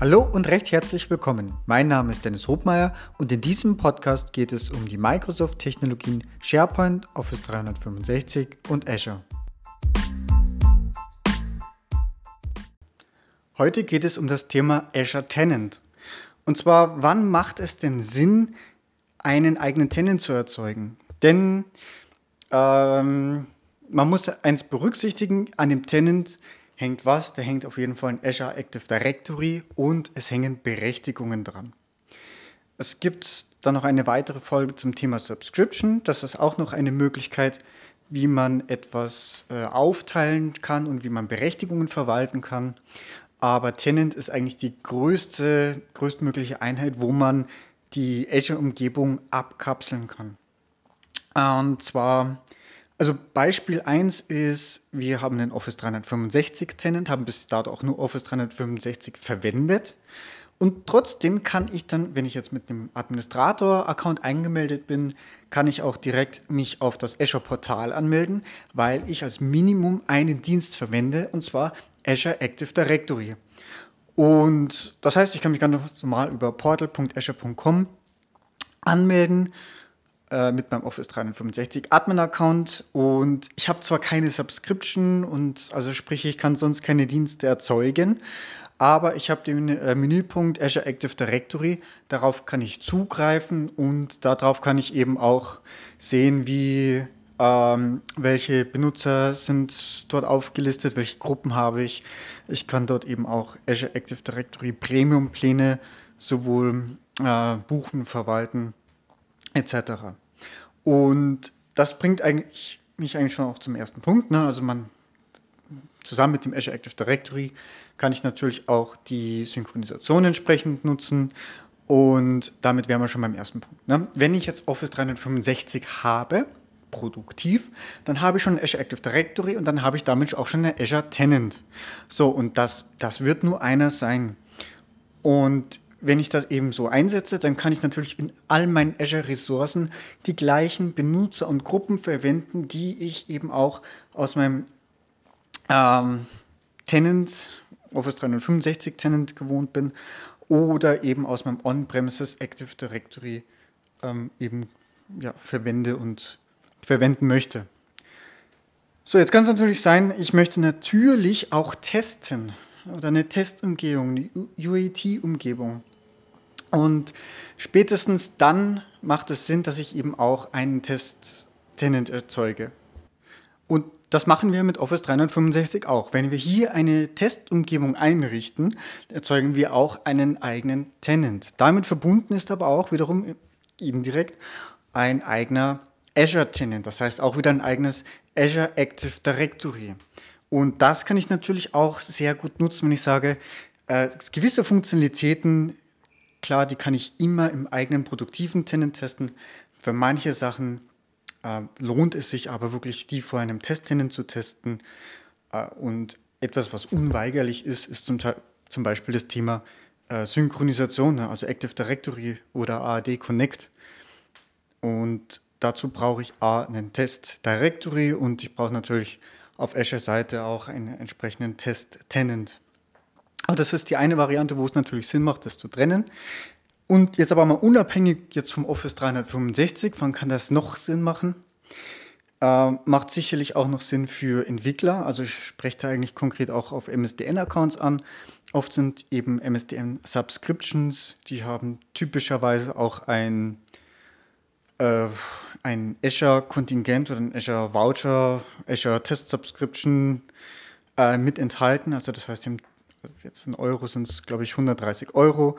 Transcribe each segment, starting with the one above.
Hallo und recht herzlich willkommen. Mein Name ist Dennis Hobmeier und in diesem Podcast geht es um die Microsoft-Technologien SharePoint, Office 365 und Azure. Heute geht es um das Thema Azure Tenant. Und zwar, wann macht es denn Sinn, einen eigenen Tenant zu erzeugen? Denn ähm, man muss eins berücksichtigen, an dem Tenant hängt was? Da hängt auf jeden Fall ein Azure Active Directory und es hängen Berechtigungen dran. Es gibt dann noch eine weitere Folge zum Thema Subscription. Das ist auch noch eine Möglichkeit, wie man etwas äh, aufteilen kann und wie man Berechtigungen verwalten kann. Aber Tenant ist eigentlich die größte, größtmögliche Einheit, wo man die Azure-Umgebung abkapseln kann. Und zwar also Beispiel 1 ist, wir haben den Office 365 Tenant, haben bis dato auch nur Office 365 verwendet. Und trotzdem kann ich dann, wenn ich jetzt mit dem Administrator-Account eingemeldet bin, kann ich auch direkt mich auf das Azure-Portal anmelden, weil ich als Minimum einen Dienst verwende, und zwar Azure Active Directory. Und das heißt, ich kann mich ganz normal über portal.azure.com anmelden äh, mit meinem Office 365 Admin-Account und ich habe zwar keine Subscription und also sprich, ich kann sonst keine Dienste erzeugen, aber ich habe den äh, Menüpunkt Azure Active Directory, darauf kann ich zugreifen und darauf kann ich eben auch sehen, wie ähm, welche Benutzer sind dort aufgelistet, welche Gruppen habe ich. Ich kann dort eben auch Azure Active Directory Premium Pläne sowohl äh, buchen, verwalten etc. Und das bringt eigentlich, mich eigentlich schon auch zum ersten Punkt. Ne? Also man zusammen mit dem Azure Active Directory kann ich natürlich auch die Synchronisation entsprechend nutzen. Und damit wären wir schon beim ersten Punkt. Ne? Wenn ich jetzt Office 365 habe, produktiv, dann habe ich schon Azure Active Directory und dann habe ich damit auch schon eine Azure Tenant. So, und das, das wird nur einer sein. Und wenn ich das eben so einsetze, dann kann ich natürlich in all meinen Azure-Ressourcen die gleichen Benutzer und Gruppen verwenden, die ich eben auch aus meinem ähm, Tenant, Office 365 Tenant gewohnt bin, oder eben aus meinem On-Premises Active Directory ähm, eben ja, verwende und verwenden möchte. So, jetzt kann es natürlich sein, ich möchte natürlich auch testen oder eine Testumgebung, eine UAT-Umgebung. Und spätestens dann macht es Sinn, dass ich eben auch einen Test-Tenant erzeuge. Und das machen wir mit Office 365 auch. Wenn wir hier eine Testumgebung einrichten, erzeugen wir auch einen eigenen Tenant. Damit verbunden ist aber auch wiederum indirekt ein eigener Azure Tenant, das heißt auch wieder ein eigenes Azure Active Directory. Und das kann ich natürlich auch sehr gut nutzen, wenn ich sage, äh, gewisse Funktionalitäten Klar, die kann ich immer im eigenen produktiven Tenant testen. Für manche Sachen äh, lohnt es sich aber wirklich, die vor einem Testtenant zu testen. Äh, und etwas, was unweigerlich ist, ist zum, zum Beispiel das Thema äh, Synchronisation, ne? also Active Directory oder AAD Connect. Und dazu brauche ich A, einen Test Directory und ich brauche natürlich auf Azure-Seite auch einen entsprechenden Test-Tenant. Aber das ist die eine Variante, wo es natürlich Sinn macht, das zu trennen. Und jetzt aber mal unabhängig jetzt vom Office 365, wann kann das noch Sinn machen? Äh, macht sicherlich auch noch Sinn für Entwickler. Also ich spreche da eigentlich konkret auch auf MSDN-Accounts an. Oft sind eben MSDN-Subscriptions, die haben typischerweise auch ein, äh, ein Azure-Kontingent oder ein Azure-Voucher, Azure-Test-Subscription äh, mit enthalten. Also das heißt, die haben jetzt in Euro sind es, glaube ich, 130 Euro,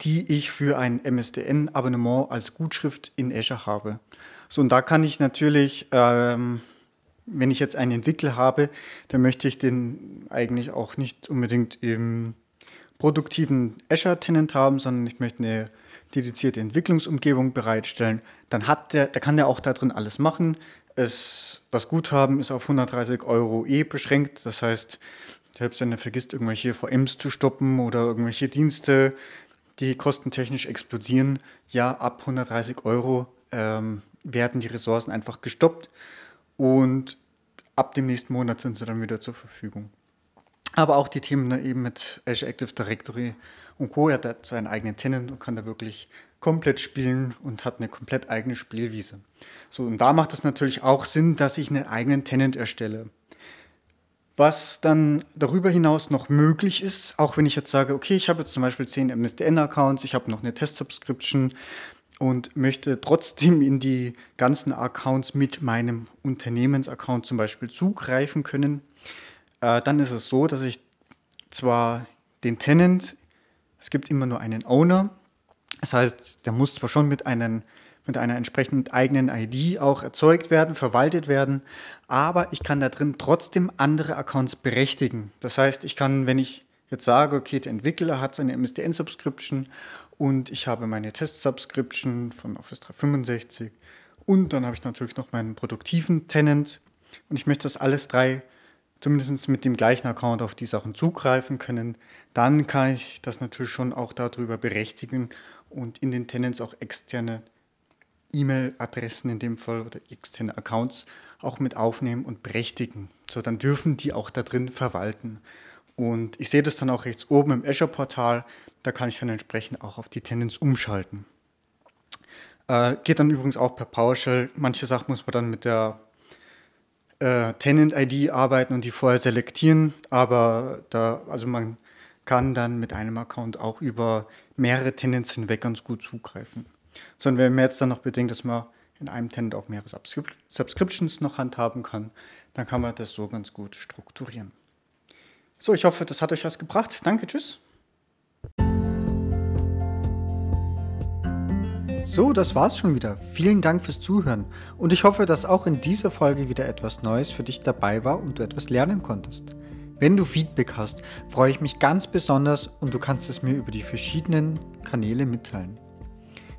die ich für ein MSDN-Abonnement als Gutschrift in Azure habe. So, und da kann ich natürlich, ähm, wenn ich jetzt einen Entwickler habe, dann möchte ich den eigentlich auch nicht unbedingt im produktiven Azure-Tenant haben, sondern ich möchte eine dedizierte Entwicklungsumgebung bereitstellen. Dann hat der, der kann der auch da drin alles machen. Es, das Guthaben ist auf 130 Euro eh beschränkt. Das heißt, selbst wenn er vergisst, irgendwelche VMs zu stoppen oder irgendwelche Dienste, die kostentechnisch explodieren, ja, ab 130 Euro ähm, werden die Ressourcen einfach gestoppt und ab dem nächsten Monat sind sie dann wieder zur Verfügung. Aber auch die Themen ne, eben mit Azure Active Directory und Co. Er hat seinen eigenen Tenant und kann da wirklich komplett spielen und hat eine komplett eigene Spielwiese. So, und da macht es natürlich auch Sinn, dass ich einen eigenen Tenant erstelle. Was dann darüber hinaus noch möglich ist, auch wenn ich jetzt sage, okay, ich habe jetzt zum Beispiel 10 MSDN-Accounts, ich habe noch eine Test-Subscription und möchte trotzdem in die ganzen Accounts mit meinem Unternehmensaccount zum Beispiel zugreifen können, äh, dann ist es so, dass ich zwar den Tenant, es gibt immer nur einen Owner, das heißt, der muss zwar schon mit, einen, mit einer entsprechenden eigenen ID auch erzeugt werden, verwaltet werden, aber ich kann da drin trotzdem andere Accounts berechtigen. Das heißt, ich kann, wenn ich jetzt sage, okay, der Entwickler hat seine MSDN-Subscription und ich habe meine Test-Subscription von Office 365 und dann habe ich natürlich noch meinen produktiven Tenant und ich möchte das alles drei zumindest mit dem gleichen Account auf die Sachen zugreifen können, dann kann ich das natürlich schon auch darüber berechtigen und in den Tenants auch externe E-Mail-Adressen in dem Fall oder externe Accounts auch mit aufnehmen und berechtigen. So, dann dürfen die auch da drin verwalten. Und ich sehe das dann auch rechts oben im Azure-Portal, da kann ich dann entsprechend auch auf die Tenants umschalten. Äh, geht dann übrigens auch per PowerShell. Manche Sachen muss man dann mit der äh, Tenant-ID arbeiten und die vorher selektieren, aber da, also man kann dann mit einem Account auch über mehrere Tenants hinweg ganz gut zugreifen. Sondern wenn man jetzt dann noch bedenkt, dass man in einem Tenant auch mehrere Subscrip Subscriptions noch handhaben kann, dann kann man das so ganz gut strukturieren. So, ich hoffe, das hat euch was gebracht. Danke, tschüss. So, das war's schon wieder. Vielen Dank fürs Zuhören und ich hoffe, dass auch in dieser Folge wieder etwas Neues für dich dabei war und du etwas lernen konntest. Wenn du Feedback hast, freue ich mich ganz besonders und du kannst es mir über die verschiedenen Kanäle mitteilen.